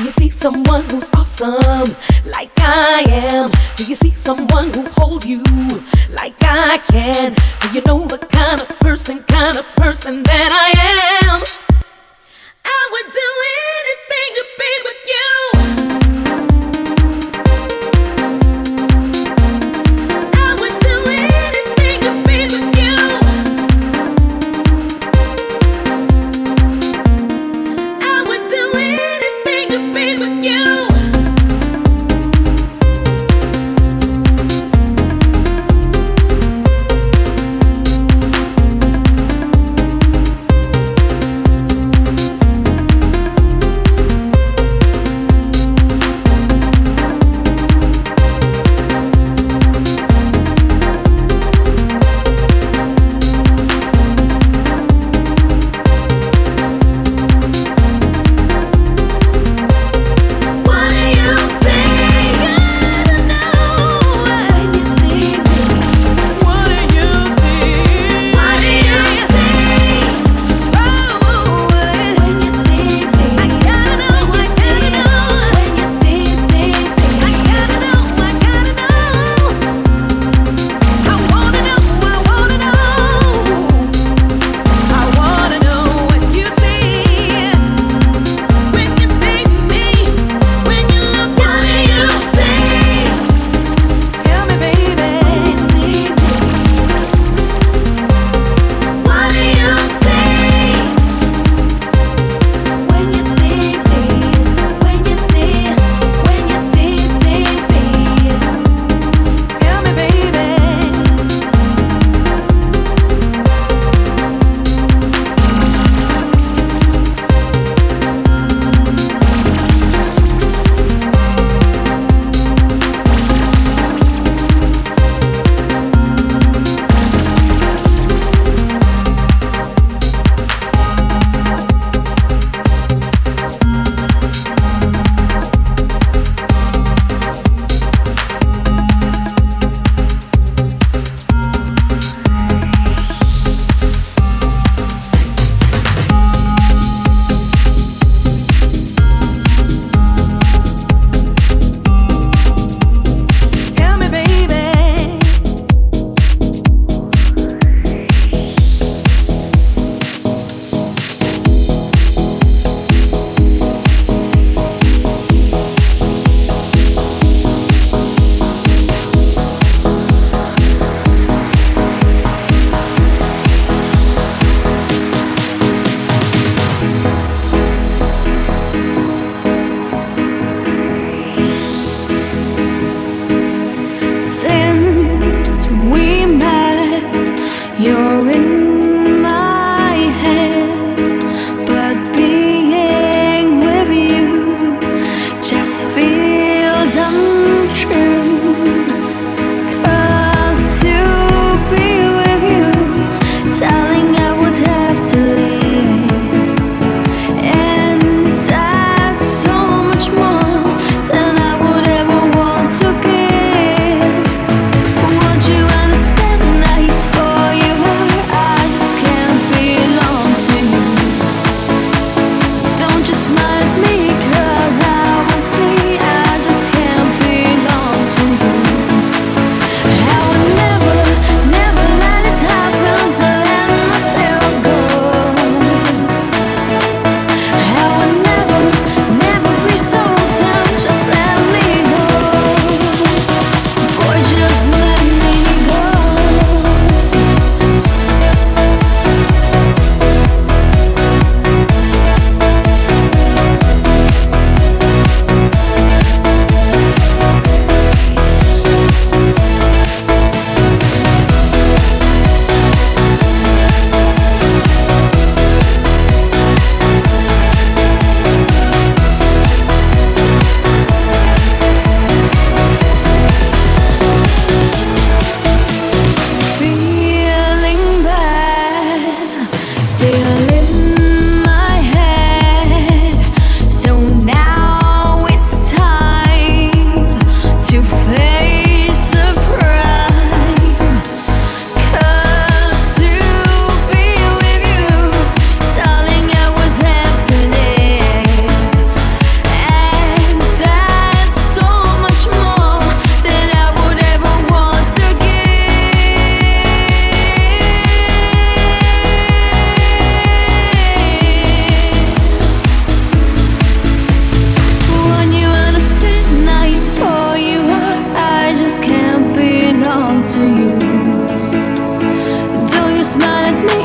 Do you see someone who's awesome like I am? Do you see someone who holds you like I can? Do you know the kind of person, kind of person that I am? I would do anything.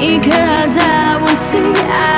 because I will see. I